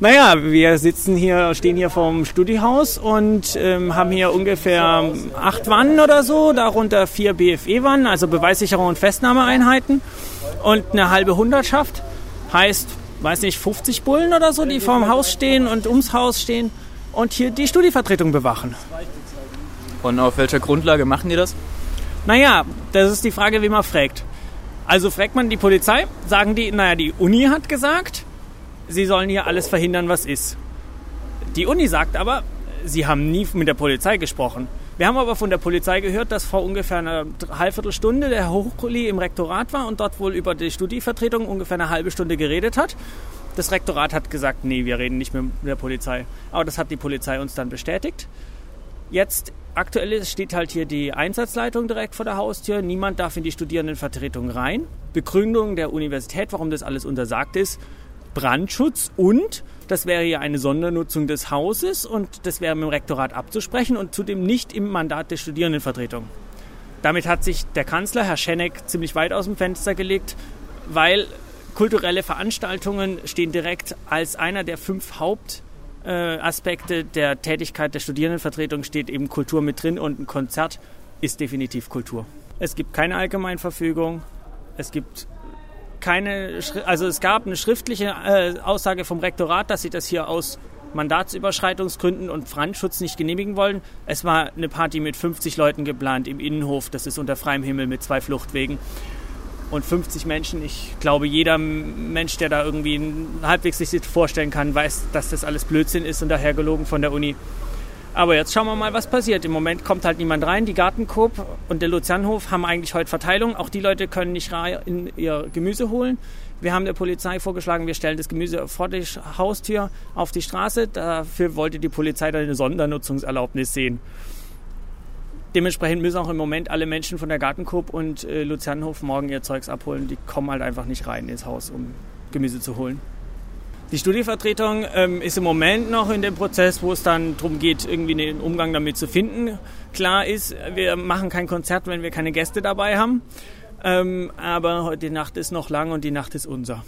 Naja, wir sitzen hier, stehen hier vorm Studiehaus und ähm, haben hier ungefähr acht Wannen oder so, darunter vier BFE-Wannen, also Beweissicherung und Festnahmeeinheiten und eine halbe Hundertschaft. Heißt, weiß nicht, 50 Bullen oder so, die vorm Haus stehen und ums Haus stehen und hier die Studievertretung bewachen. Und auf welcher Grundlage machen die das? Naja, das ist die Frage, wie man fragt. Also fragt man die Polizei, sagen die, naja, die Uni hat gesagt, sie sollen hier alles verhindern, was ist. Die Uni sagt aber, sie haben nie mit der Polizei gesprochen. Wir haben aber von der Polizei gehört, dass vor ungefähr einer Dreiviertelstunde der Hochkuli im Rektorat war und dort wohl über die Studievertretung ungefähr eine halbe Stunde geredet hat. Das Rektorat hat gesagt, nee, wir reden nicht mit der Polizei. Aber das hat die Polizei uns dann bestätigt. Jetzt aktuell steht halt hier die Einsatzleitung direkt vor der Haustür. Niemand darf in die Studierendenvertretung rein. Begründung der Universität, warum das alles untersagt ist, Brandschutz und das wäre ja eine Sondernutzung des Hauses und das wäre mit dem Rektorat abzusprechen und zudem nicht im Mandat der Studierendenvertretung. Damit hat sich der Kanzler, Herr Schenek, ziemlich weit aus dem Fenster gelegt, weil kulturelle Veranstaltungen stehen direkt als einer der fünf Hauptaspekte der Tätigkeit der Studierendenvertretung steht eben Kultur mit drin und ein Konzert ist definitiv Kultur. Es gibt keine Allgemeinverfügung, es gibt keine, also es gab eine schriftliche äh, Aussage vom Rektorat, dass sie das hier aus Mandatsüberschreitungsgründen und Brandschutz nicht genehmigen wollen. Es war eine Party mit 50 Leuten geplant im Innenhof, das ist unter freiem Himmel mit zwei Fluchtwegen. Und 50 Menschen, ich glaube, jeder Mensch, der da irgendwie halbwegs sich vorstellen kann, weiß, dass das alles Blödsinn ist und daher gelogen von der Uni. Aber jetzt schauen wir mal, was passiert. Im Moment kommt halt niemand rein. Die Gartenkoop und der Lucianhof haben eigentlich heute Verteilung. Auch die Leute können nicht in ihr Gemüse holen. Wir haben der Polizei vorgeschlagen, wir stellen das Gemüse vor die Haustür auf die Straße. Dafür wollte die Polizei dann eine Sondernutzungserlaubnis sehen. Dementsprechend müssen auch im Moment alle Menschen von der Gartenkoop und äh, Lucianhof morgen ihr Zeugs abholen. Die kommen halt einfach nicht rein ins Haus, um Gemüse zu holen. Die Studievertretung ähm, ist im Moment noch in dem Prozess, wo es dann darum geht, irgendwie einen Umgang damit zu finden. Klar ist, wir machen kein Konzert, wenn wir keine Gäste dabei haben. Ähm, aber heute Nacht ist noch lang und die Nacht ist unser.